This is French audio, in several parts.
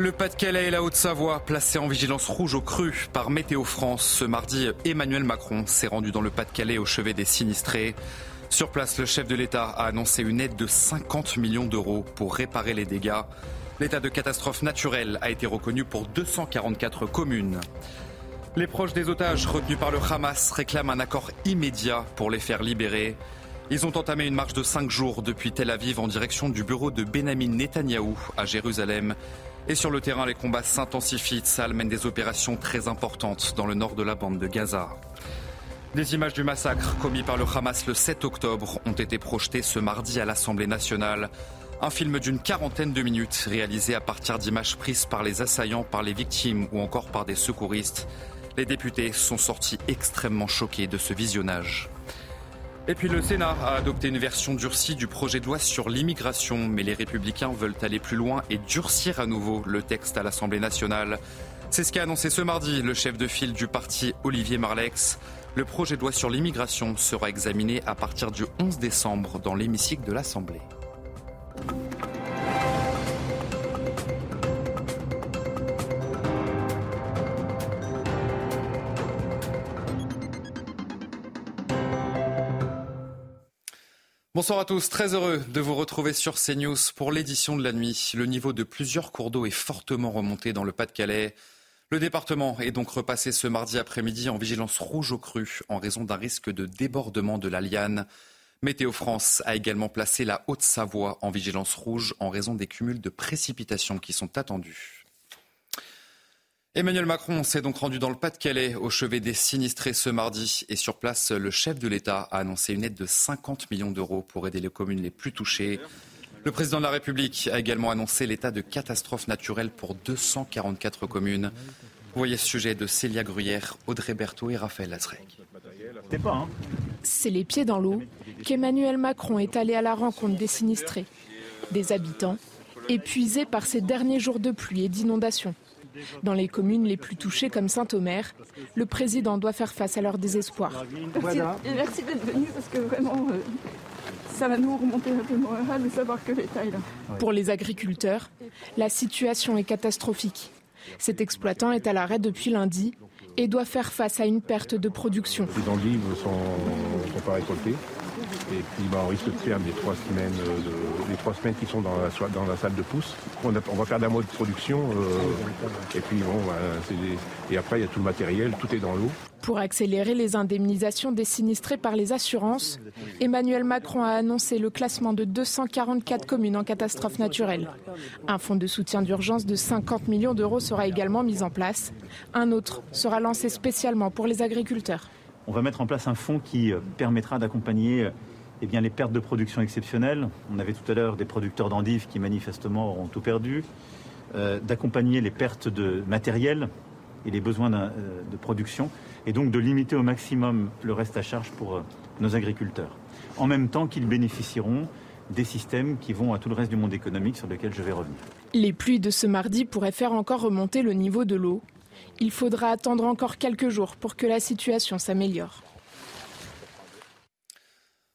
Le Pas-de-Calais et la Haute-Savoie placés en vigilance rouge au cru par Météo France. Ce mardi, Emmanuel Macron s'est rendu dans le Pas-de-Calais au chevet des sinistrés. Sur place, le chef de l'État a annoncé une aide de 50 millions d'euros pour réparer les dégâts. L'état de catastrophe naturelle a été reconnu pour 244 communes. Les proches des otages retenus par le Hamas réclament un accord immédiat pour les faire libérer. Ils ont entamé une marche de cinq jours depuis Tel Aviv en direction du bureau de Benjamin Netanyahou à Jérusalem. Et sur le terrain, les combats s'intensifient. Tsal mène des opérations très importantes dans le nord de la bande de Gaza. Des images du massacre commis par le Hamas le 7 octobre ont été projetées ce mardi à l'Assemblée nationale. Un film d'une quarantaine de minutes réalisé à partir d'images prises par les assaillants, par les victimes ou encore par des secouristes. Les députés sont sortis extrêmement choqués de ce visionnage. Et puis le Sénat a adopté une version durcie du projet de loi sur l'immigration, mais les républicains veulent aller plus loin et durcir à nouveau le texte à l'Assemblée nationale. C'est ce qu'a annoncé ce mardi le chef de file du parti Olivier Marlex. Le projet de loi sur l'immigration sera examiné à partir du 11 décembre dans l'hémicycle de l'Assemblée. Bonsoir à tous, très heureux de vous retrouver sur CNews pour l'édition de la nuit. Le niveau de plusieurs cours d'eau est fortement remonté dans le Pas-de-Calais. Le département est donc repassé ce mardi après-midi en vigilance rouge au cru en raison d'un risque de débordement de la Liane. Météo France a également placé la Haute-Savoie en vigilance rouge en raison des cumuls de précipitations qui sont attendus. Emmanuel Macron s'est donc rendu dans le Pas-de-Calais au chevet des sinistrés ce mardi et sur place, le chef de l'État a annoncé une aide de 50 millions d'euros pour aider les communes les plus touchées. Le président de la République a également annoncé l'état de catastrophe naturelle pour 244 communes. Vous voyez ce sujet de Célia Gruyère, Audrey Berthaud et Raphaël Lazrec. C'est les pieds dans l'eau qu'Emmanuel Macron est allé à la rencontre des sinistrés, des habitants épuisés par ces derniers jours de pluie et d'inondations. Dans les communes les plus touchées comme Saint-Omer, le président doit faire face à leur désespoir. Merci, d'être venu parce que vraiment, euh, ça va nous remonter un peu le moral de savoir que l'État est là. Pour les agriculteurs, la situation est catastrophique. Cet exploitant est à l'arrêt depuis lundi et doit faire face à une perte de production. Les endives ne sont, sont pas récoltées. Et puis bah, on risque de perdre les trois semaines, euh, les trois semaines qui sont dans la, salle de pousse. On, va perdre un mois de production. Euh, et puis bon, et après il y a tout le matériel, tout est dans l'eau. Pour accélérer les indemnisations des sinistrés par les assurances, Emmanuel Macron a annoncé le classement de 244 communes en catastrophe naturelle. Un fonds de soutien d'urgence de 50 millions d'euros sera également mis en place. Un autre sera lancé spécialement pour les agriculteurs. On va mettre en place un fonds qui euh, permettra d'accompagner eh bien, les pertes de production exceptionnelles. On avait tout à l'heure des producteurs d'endives qui manifestement auront tout perdu. Euh, d'accompagner les pertes de matériel et les besoins euh, de production, et donc de limiter au maximum le reste à charge pour nos agriculteurs. En même temps qu'ils bénéficieront des systèmes qui vont à tout le reste du monde économique sur lequel je vais revenir. Les pluies de ce mardi pourraient faire encore remonter le niveau de l'eau. Il faudra attendre encore quelques jours pour que la situation s'améliore.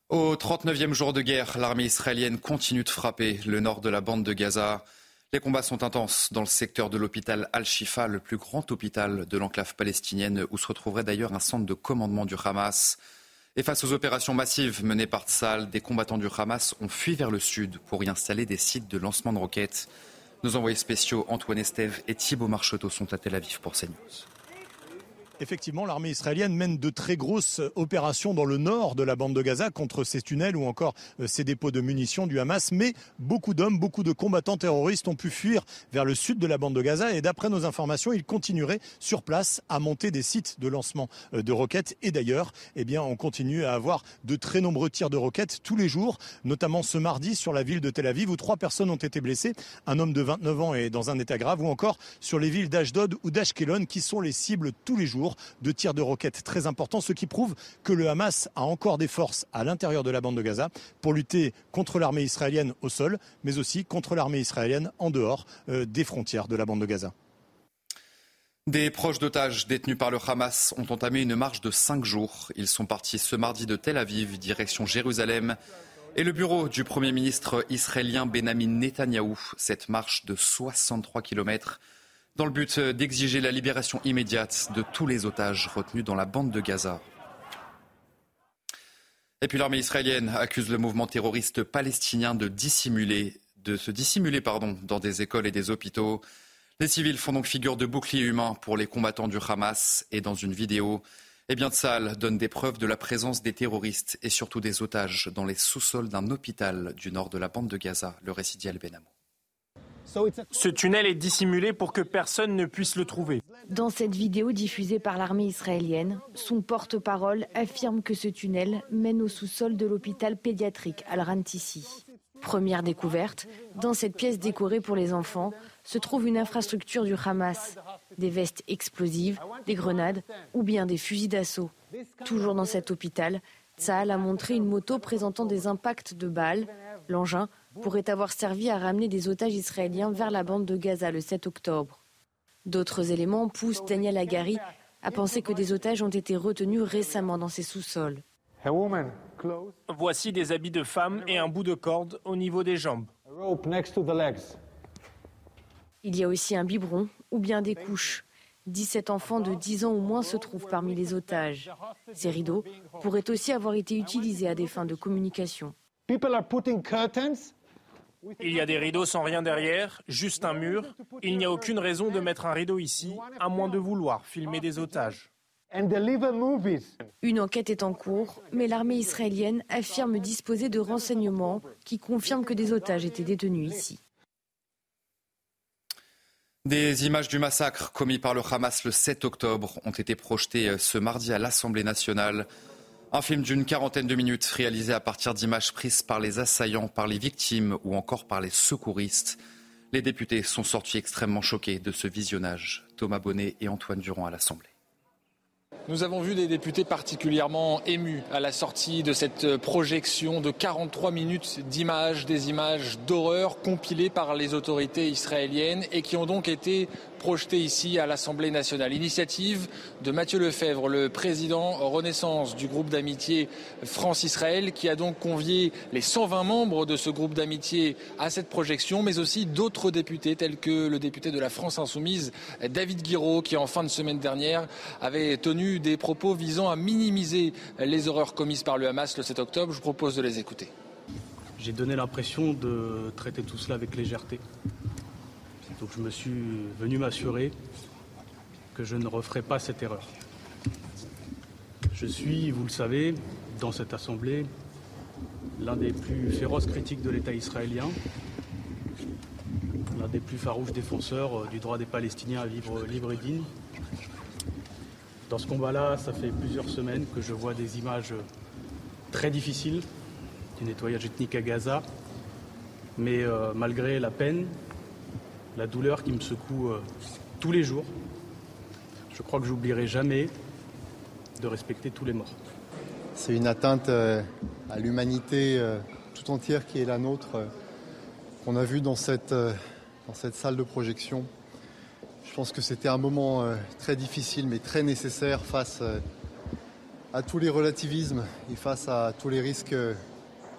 Au 39e jour de guerre, l'armée israélienne continue de frapper le nord de la bande de Gaza. Les combats sont intenses dans le secteur de l'hôpital Al-Shifa, le plus grand hôpital de l'enclave palestinienne, où se retrouverait d'ailleurs un centre de commandement du Hamas. Et face aux opérations massives menées par Tzal, des combattants du Hamas ont fui vers le sud pour y installer des sites de lancement de roquettes. Nos envoyés spéciaux Antoine Estève et Thibault Marcheteau sont à Tel Aviv pour CNews. Effectivement, l'armée israélienne mène de très grosses opérations dans le nord de la bande de Gaza contre ces tunnels ou encore euh, ces dépôts de munitions du Hamas. Mais beaucoup d'hommes, beaucoup de combattants terroristes ont pu fuir vers le sud de la bande de Gaza. Et d'après nos informations, ils continueraient sur place à monter des sites de lancement euh, de roquettes. Et d'ailleurs, eh bien, on continue à avoir de très nombreux tirs de roquettes tous les jours, notamment ce mardi sur la ville de Tel Aviv où trois personnes ont été blessées. Un homme de 29 ans est dans un état grave ou encore sur les villes d'Ashdod ou d'Ashkelon qui sont les cibles tous les jours de tirs de roquettes très importants, ce qui prouve que le Hamas a encore des forces à l'intérieur de la bande de Gaza pour lutter contre l'armée israélienne au sol, mais aussi contre l'armée israélienne en dehors euh, des frontières de la bande de Gaza. Des proches d'otages détenus par le Hamas ont entamé une marche de cinq jours. Ils sont partis ce mardi de Tel Aviv, direction Jérusalem. Et le bureau du Premier ministre israélien Benjamin Netanyahou, cette marche de 63 kilomètres dans le but d'exiger la libération immédiate de tous les otages retenus dans la bande de Gaza. Et puis l'armée israélienne accuse le mouvement terroriste palestinien de dissimuler, de se dissimuler dans des écoles et des hôpitaux. Les civils font donc figure de bouclier humain pour les combattants du Hamas et dans une vidéo, eh bien Tsal donne des preuves de la présence des terroristes et surtout des otages dans les sous-sols d'un hôpital du nord de la bande de Gaza, le récit d'Yal Benamou. Ce tunnel est dissimulé pour que personne ne puisse le trouver. Dans cette vidéo diffusée par l'armée israélienne, son porte-parole affirme que ce tunnel mène au sous-sol de l'hôpital pédiatrique Al-Rantissi. Première découverte, dans cette pièce décorée pour les enfants se trouve une infrastructure du Hamas, des vestes explosives, des grenades ou bien des fusils d'assaut. Toujours dans cet hôpital, Tsahal a montré une moto présentant des impacts de balles. L'engin pourrait avoir servi à ramener des otages israéliens vers la bande de Gaza le 7 octobre. D'autres éléments poussent Daniel Agari à penser que des otages ont été retenus récemment dans ces sous-sols. Voici des habits de femme et un bout de corde au niveau des jambes. Il y a aussi un biberon ou bien des couches. 17 enfants de 10 ans ou moins se trouvent parmi les otages. Ces rideaux pourraient aussi avoir été utilisés à des fins de communication. Il y a des rideaux sans rien derrière, juste un mur. Il n'y a aucune raison de mettre un rideau ici, à moins de vouloir filmer des otages. Une enquête est en cours, mais l'armée israélienne affirme disposer de renseignements qui confirment que des otages étaient détenus ici. Des images du massacre commis par le Hamas le 7 octobre ont été projetées ce mardi à l'Assemblée nationale. Un film d'une quarantaine de minutes réalisé à partir d'images prises par les assaillants, par les victimes ou encore par les secouristes. Les députés sont sortis extrêmement choqués de ce visionnage. Thomas Bonnet et Antoine Durand à l'Assemblée. Nous avons vu des députés particulièrement émus à la sortie de cette projection de 43 minutes d'images, des images d'horreur compilées par les autorités israéliennes et qui ont donc été projetées ici à l'Assemblée nationale. Initiative de Mathieu Lefebvre, le président Renaissance du groupe d'amitié France-Israël, qui a donc convié les 120 membres de ce groupe d'amitié à cette projection, mais aussi d'autres députés tels que le député de la France Insoumise, David Guiraud, qui en fin de semaine dernière avait tenu des propos visant à minimiser les horreurs commises par le Hamas le 7 octobre. Je vous propose de les écouter. J'ai donné l'impression de traiter tout cela avec légèreté. Donc je me suis venu m'assurer que je ne referai pas cette erreur. Je suis, vous le savez, dans cette Assemblée, l'un des plus féroces critiques de l'État israélien, l'un des plus farouches défenseurs euh, du droit des Palestiniens à vivre libre et digne, dans ce combat-là, ça fait plusieurs semaines que je vois des images très difficiles du nettoyage ethnique à Gaza. Mais euh, malgré la peine, la douleur qui me secoue euh, tous les jours, je crois que j'oublierai jamais de respecter tous les morts. C'est une atteinte euh, à l'humanité tout entière qui est la nôtre, qu'on a vu dans cette, dans cette salle de projection. Je pense que c'était un moment euh, très difficile mais très nécessaire face euh, à tous les relativismes et face à tous les risques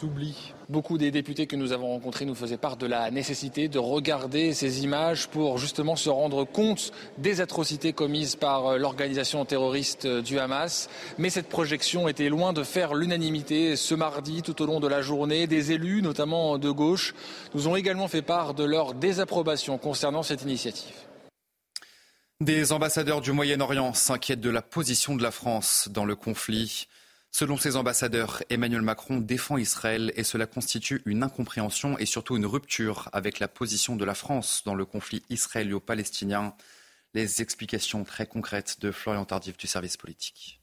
euh. Beaucoup des députés que nous avons rencontrés nous faisaient part de la nécessité de regarder ces images pour justement se rendre compte des atrocités commises par l'organisation terroriste du Hamas. Mais cette projection était loin de faire l'unanimité. Ce mardi, tout au long de la journée, des élus, notamment de gauche, nous ont également fait part de leur désapprobation concernant cette initiative. Des ambassadeurs du Moyen-Orient s'inquiètent de la position de la France dans le conflit. Selon ces ambassadeurs, Emmanuel Macron défend Israël et cela constitue une incompréhension et surtout une rupture avec la position de la France dans le conflit israélo-palestinien. Les explications très concrètes de Florian Tardif du service politique.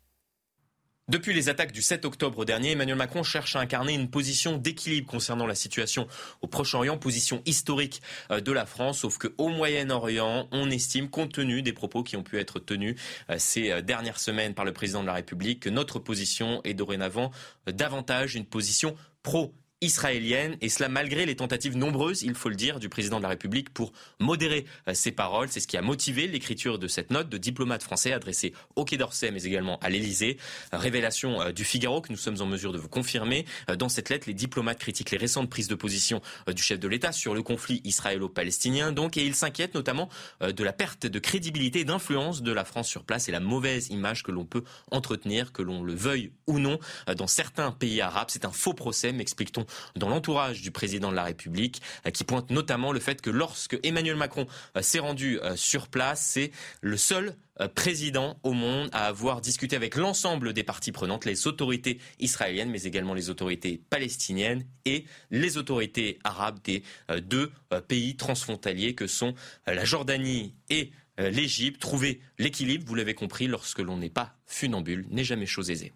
Depuis les attaques du 7 octobre dernier, Emmanuel Macron cherche à incarner une position d'équilibre concernant la situation au Proche-Orient, position historique euh, de la France, sauf qu'au Moyen-Orient, on estime, compte tenu des propos qui ont pu être tenus euh, ces euh, dernières semaines par le président de la République, que notre position est dorénavant davantage une position pro israélienne, et cela malgré les tentatives nombreuses, il faut le dire, du président de la République pour modérer euh, ses paroles. C'est ce qui a motivé l'écriture de cette note de diplomate français adressée au Quai d'Orsay, mais également à l'Élysée. Révélation euh, du Figaro que nous sommes en mesure de vous confirmer. Euh, dans cette lettre, les diplomates critiquent les récentes prises de position du chef de l'État sur le conflit israélo-palestinien, donc, et ils s'inquiètent notamment de la perte de crédibilité et d'influence de la France sur place et la mauvaise image que l'on peut entretenir, que l'on le veuille ou non, dans certains pays arabes. C'est un faux procès, m'explique-t-on dans l'entourage du président de la République, euh, qui pointe notamment le fait que lorsque Emmanuel Macron euh, s'est rendu euh, sur place, c'est le seul président au monde à avoir discuté avec l'ensemble des parties prenantes, les autorités israéliennes, mais également les autorités palestiniennes et les autorités arabes des deux pays transfrontaliers que sont la Jordanie et l'Égypte. Trouver l'équilibre, vous l'avez compris, lorsque l'on n'est pas funambule, n'est jamais chose aisée.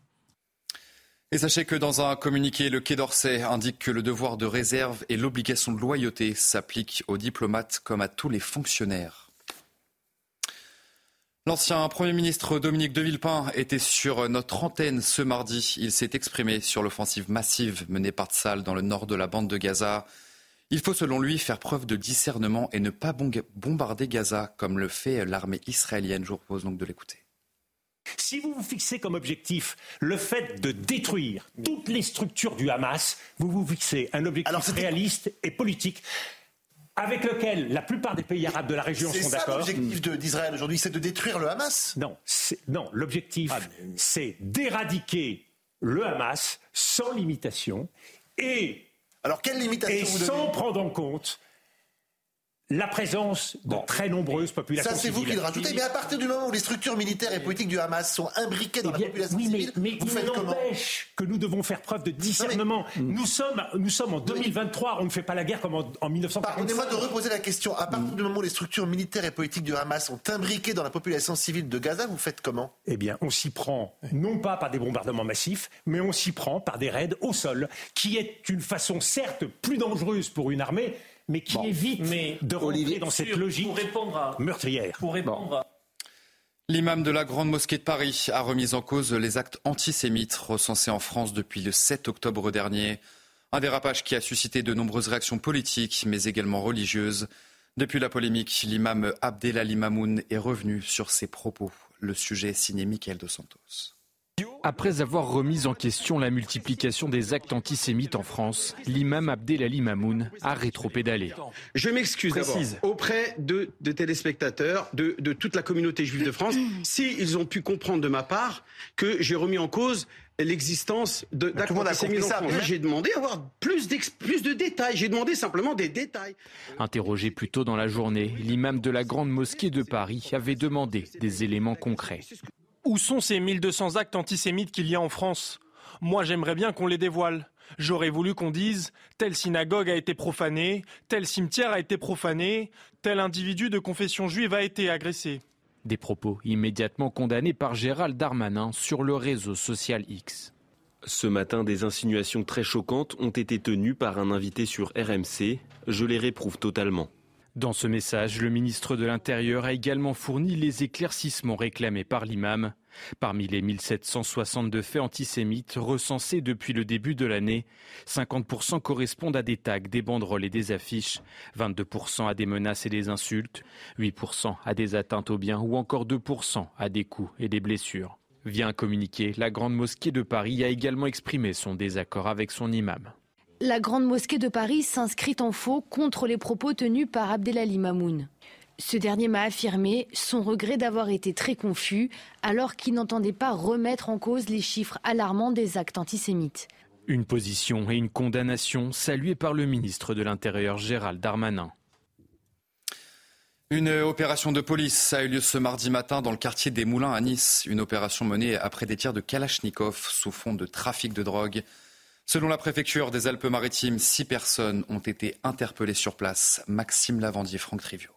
Et sachez que dans un communiqué, le Quai d'Orsay indique que le devoir de réserve et l'obligation de loyauté s'appliquent aux diplomates comme à tous les fonctionnaires. L'ancien Premier ministre Dominique de Villepin était sur notre antenne ce mardi. Il s'est exprimé sur l'offensive massive menée par Tsal dans le nord de la bande de Gaza. Il faut selon lui faire preuve de discernement et ne pas bombarder Gaza comme le fait l'armée israélienne. Je vous propose donc de l'écouter. Si vous vous fixez comme objectif le fait de détruire toutes les structures du Hamas, vous vous fixez un objectif réaliste et politique avec lequel la plupart des pays arabes de la région sont d'accord. L'objectif d'Israël aujourd'hui, c'est de détruire le Hamas? Non, non l'objectif, ah, c'est d'éradiquer le Hamas sans limitation et, Alors, quelle limitation et sans prendre en compte la présence de très nombreuses populations Ça, c'est vous qui le rajoutez. Mais à partir du moment où les structures militaires et politiques du Hamas sont imbriquées dans la eh population civile, mais, vous faites comment que nous devons faire preuve de discernement. Nous, sommes, nous sommes en 2023, on ne fait pas la guerre comme en, en 1945. Pardonnez-moi de reposer la question. À partir du moment où les structures militaires et politiques du Hamas sont imbriquées dans la population civile de Gaza, vous faites comment? Eh bien, on s'y prend, non pas par des bombardements massifs, mais on s'y prend par des raids au sol, qui est une façon certes plus dangereuse pour une armée, mais qui évite de rentrer dans cette logique meurtrière. Pour répondre L'imam de la Grande Mosquée de Paris a remis en cause les actes antisémites recensés en France depuis le 7 octobre dernier. Un dérapage qui a suscité de nombreuses réactions politiques, mais également religieuses. Depuis la polémique, l'imam Abdelali Mamoun est revenu sur ses propos. Le sujet est signé Michael Dos Santos. Après avoir remis en question la multiplication des actes antisémites en France, l'imam Abdelali Mamoun a rétropédalé. Je m'excuse auprès de, téléspectateurs, de, toute la communauté juive de France, s'ils ont pu comprendre de ma part que j'ai remis en cause l'existence d'actes antisémites en France. J'ai demandé à avoir plus, plus de détails. J'ai demandé simplement des détails. Interrogé plus tôt dans la journée, l'imam de la Grande Mosquée de Paris avait demandé des éléments concrets. Où sont ces 1200 actes antisémites qu'il y a en France? Moi, j'aimerais bien qu'on les dévoile. J'aurais voulu qu'on dise telle synagogue a été profanée, tel cimetière a été profané, tel individu de confession juive a été agressé. Des propos immédiatement condamnés par Gérald Darmanin sur le réseau social X. Ce matin, des insinuations très choquantes ont été tenues par un invité sur RMC. Je les réprouve totalement. Dans ce message, le ministre de l'Intérieur a également fourni les éclaircissements réclamés par l'imam. Parmi les 1762 faits antisémites recensés depuis le début de l'année, 50% correspondent à des tags, des banderoles et des affiches, 22% à des menaces et des insultes, 8% à des atteintes aux biens ou encore 2% à des coups et des blessures. Via un communiqué, la Grande Mosquée de Paris a également exprimé son désaccord avec son imam. La Grande Mosquée de Paris s'inscrit en faux contre les propos tenus par Abdelali Mamoun. Ce dernier m'a affirmé son regret d'avoir été très confus alors qu'il n'entendait pas remettre en cause les chiffres alarmants des actes antisémites. Une position et une condamnation saluées par le ministre de l'Intérieur Gérald Darmanin. Une opération de police a eu lieu ce mardi matin dans le quartier des Moulins à Nice. Une opération menée après des tirs de Kalachnikov sous fond de trafic de drogue. Selon la préfecture des Alpes-Maritimes, six personnes ont été interpellées sur place. Maxime Lavandier, Franck Trivio.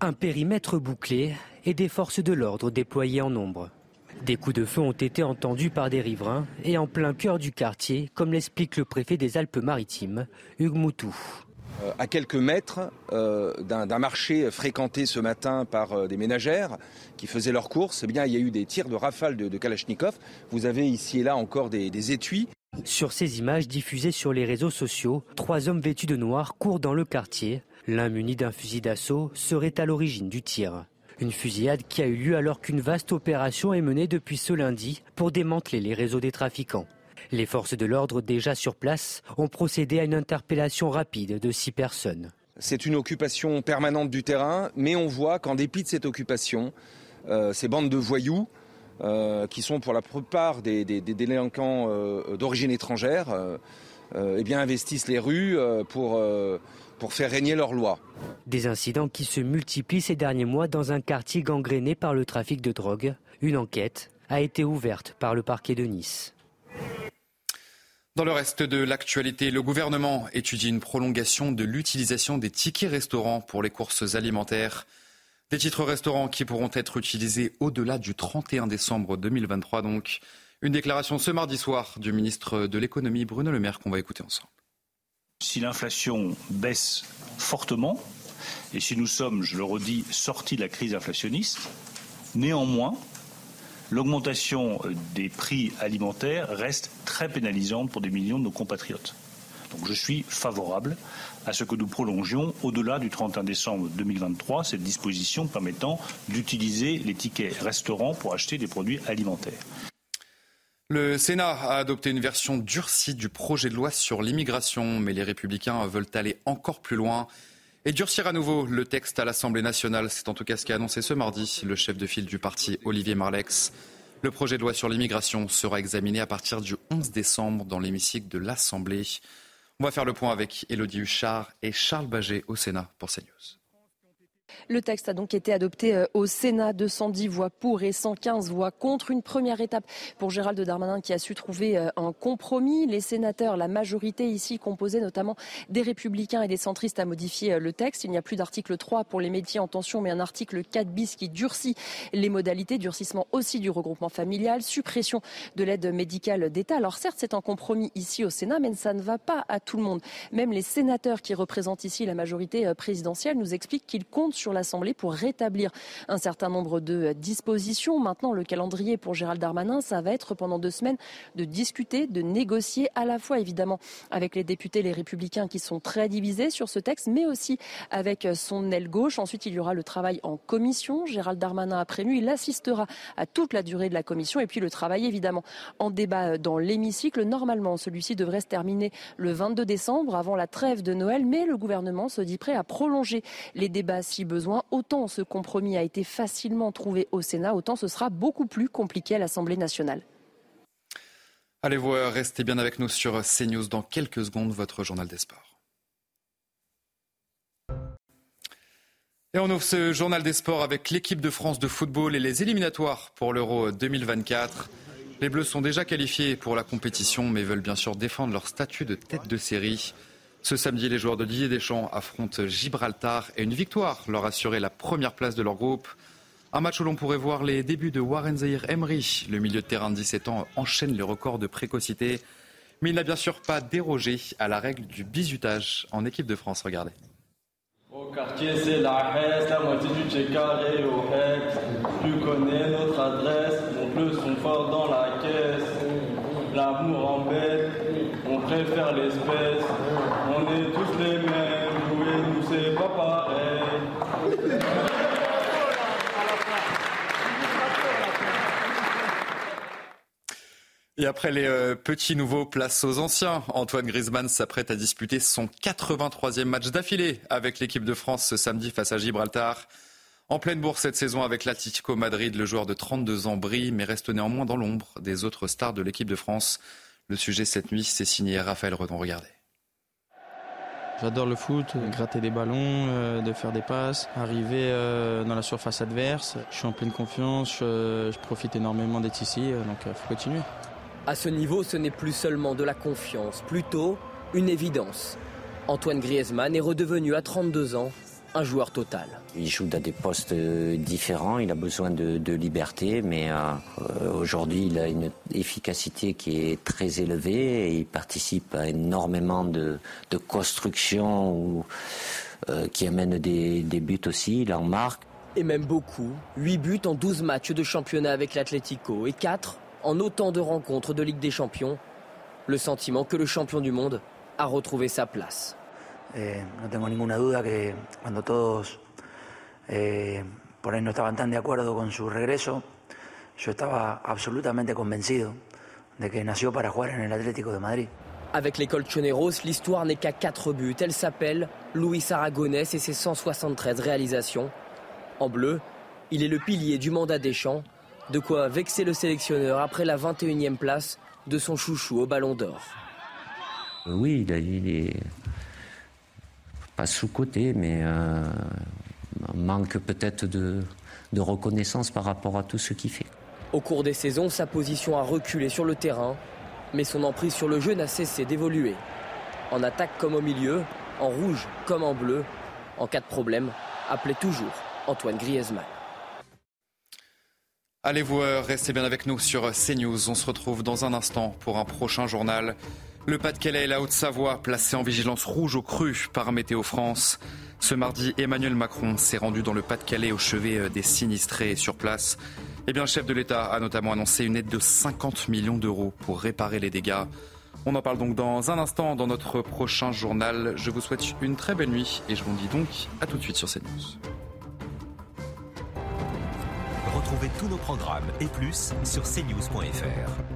Un périmètre bouclé et des forces de l'ordre déployées en nombre. Des coups de feu ont été entendus par des riverains et en plein cœur du quartier, comme l'explique le préfet des Alpes-Maritimes, Hugues Moutou. Euh, à quelques mètres euh, d'un marché fréquenté ce matin par euh, des ménagères qui faisaient leurs courses, eh bien, il y a eu des tirs de rafales de, Kalachnikov. Vous avez ici et là encore des, des étuis. Sur ces images diffusées sur les réseaux sociaux, trois hommes vêtus de noir courent dans le quartier. L'un muni d'un fusil d'assaut serait à l'origine du tir. Une fusillade qui a eu lieu alors qu'une vaste opération est menée depuis ce lundi pour démanteler les réseaux des trafiquants. Les forces de l'ordre déjà sur place ont procédé à une interpellation rapide de six personnes. C'est une occupation permanente du terrain, mais on voit qu'en dépit de cette occupation, euh, ces bandes de voyous, euh, qui sont pour la plupart des, délinquants euh, d'origine étrangère, eh bien investissent les rues pour, pour faire régner leur loi. Des incidents qui se multiplient ces derniers mois dans un quartier gangréné par le trafic de drogue. Une enquête a été ouverte par le parquet de Nice. Dans le reste de l'actualité, le gouvernement étudie une prolongation de l'utilisation des tickets restaurants pour les courses alimentaires. Des titres restaurants qui pourront être utilisés au-delà du 31 décembre 2023 donc. Une déclaration ce mardi soir du ministre de l'économie Bruno Le Maire qu'on va écouter ensemble. Si l'inflation baisse fortement, et si nous sommes, je le redis, sortis de la crise inflationniste, néanmoins, l'augmentation euh, des prix alimentaires reste très pénalisante pour des millions de nos compatriotes. Donc je suis favorable à ce que nous prolongions au-delà du 31 décembre 2023 cette disposition permettant d'utiliser les tickets restaurants pour acheter des produits alimentaires. Le Sénat a adopté une version durcie du projet de loi sur l'immigration, mais les républicains veulent aller encore plus loin et durcir à nouveau le texte à l'Assemblée nationale. C'est en tout cas ce qu'a annoncé ce mardi le chef de file du parti, Olivier Marlex. Le projet de loi sur l'immigration sera examiné à partir du 11 décembre dans l'hémicycle de l'Assemblée. On va faire le point avec Élodie Huchard et Charles Baget au Sénat pour CNews. Le texte a donc été adopté euh, au Sénat, 210 voix pour et 115 voix contre. Une première étape pour Gérald Darmanin qui a su trouver euh, un compromis. Les sénateurs, la majorité ici composée notamment des républicains et des centristes, a modifié euh, le texte. Il n'y a plus d'article 3 pour les métiers en tension, mais un article 4 bis qui durcit les modalités, durcissement aussi du regroupement familial, suppression de l'aide médicale d'État. Alors certes, c'est un compromis ici au Sénat, mais ça ne va pas à tout le monde. Même les sénateurs qui représentent ici la majorité présidentielle nous expliquent qu'ils comptent sur l'Assemblée pour rétablir un certain nombre de dispositions. Maintenant, le calendrier pour Gérald Darmanin, ça va être pendant deux semaines de discuter, de négocier à la fois évidemment avec les députés, les républicains qui sont très divisés sur ce texte, mais aussi avec son aile gauche. Ensuite, il y aura le travail en commission. Gérald Darmanin a prévenu, il assistera à toute la durée de la commission et puis le travail évidemment en débat dans l'hémicycle. Normalement, celui-ci devrait se terminer le 22 décembre avant la trêve de Noël, mais le gouvernement se dit prêt à prolonger les débats si besoin. Autant ce compromis a été facilement trouvé au Sénat, autant ce sera beaucoup plus compliqué à l'Assemblée nationale. Allez voir, restez bien avec nous sur CNews dans quelques secondes, votre journal des sports. Et on ouvre ce journal des sports avec l'équipe de France de football et les éliminatoires pour l'Euro 2024. Les Bleus sont déjà qualifiés pour la compétition, mais veulent bien sûr défendre leur statut de tête de série. Ce samedi, les joueurs de Didier Deschamps affrontent Gibraltar et une victoire leur assurait la première place de leur groupe. Un match où l'on pourrait voir les débuts de Warren Zahir Emery. Le milieu de terrain de 17 ans enchaîne les records de précocité. Mais il n'a bien sûr pas dérogé à la règle du bizutage en équipe de France. Regardez. Au quartier, c'est la la moitié du au Tu connais notre adresse, on le son fort dans la caisse. L'amour préfère l'espèce. On est tous les mêmes, jouer nous c'est pas pareil. Et après les euh, petits nouveaux, place aux anciens. Antoine Griezmann s'apprête à disputer son 83e match d'affilée avec l'équipe de France ce samedi face à Gibraltar. En pleine bourse cette saison avec l'Atlético Madrid, le joueur de 32 ans brille mais reste néanmoins dans l'ombre des autres stars de l'équipe de France. Le sujet cette nuit, c'est signé Raphaël Redon. Regardez. J'adore le foot, gratter des ballons, euh, de faire des passes, arriver euh, dans la surface adverse. Je suis en pleine confiance, je, profite énormément d'être ici, euh, donc il faut continuer. À ce niveau, ce n'est plus seulement de la confiance, plutôt une évidence. Antoine Griezmann est redevenu à 32 ans un joueur total. Il joue dans des postes différents, il a besoin de, liberté, mais aujourd'hui il a une efficacité qui est très élevée et il participe à énormément de, de constructions qui amènent des, des buts aussi, il en marque. Et même beaucoup, 8 buts en 12 matchs de championnat avec l'Atlético et 4 en autant de rencontres de Ligue des Champions. Le sentiment que le champion du monde a retrouvé sa place. Eh, no tengo ninguna duda que cuando todos eh, por ahí no estaban tan de acuerdo con su regreso, yo estaba absolutamente convencido de que nació para jugar en el Atlético de Madrid. Avec les Colchoneros, l'histoire n'est qu'à 4 buts. Elle s'appelle Luis Aragonès et ses 173 réalisations. En bleu, il est le pilier du mandat des champs, de quoi vexer le sélectionneur après la 21e place de son chouchou au Ballon d'Or. Oui, il est pas sous-côté, mais euh, manque peut-être de, de reconnaissance par rapport à tout ce qu'il fait. Au cours des saisons, sa position a reculé sur le terrain, mais son emprise sur le jeu n'a cessé d'évoluer. En attaque comme au milieu, en rouge comme en bleu, en cas de problème, appelez toujours Antoine Griezmann. Allez-vous euh, restez bien avec nous sur CNews. On se retrouve dans un instant pour un prochain journal. Le Pas-de-Calais et la Haute-Savoie placés en vigilance rouge au cru par Météo France. Ce mardi, Emmanuel Macron s'est rendu dans le Pas-de-Calais au chevet euh, des sinistrés sur place. Eh bien, le chef de l'État a notamment annoncé une aide de 50 millions d'euros pour réparer les dégâts. On en parle donc dans un instant dans notre prochain journal. Je vous souhaite une très belle nuit et je vous dis donc à tout de suite sur CNews. Retrouvez tous nos programmes et plus sur cnews.fr.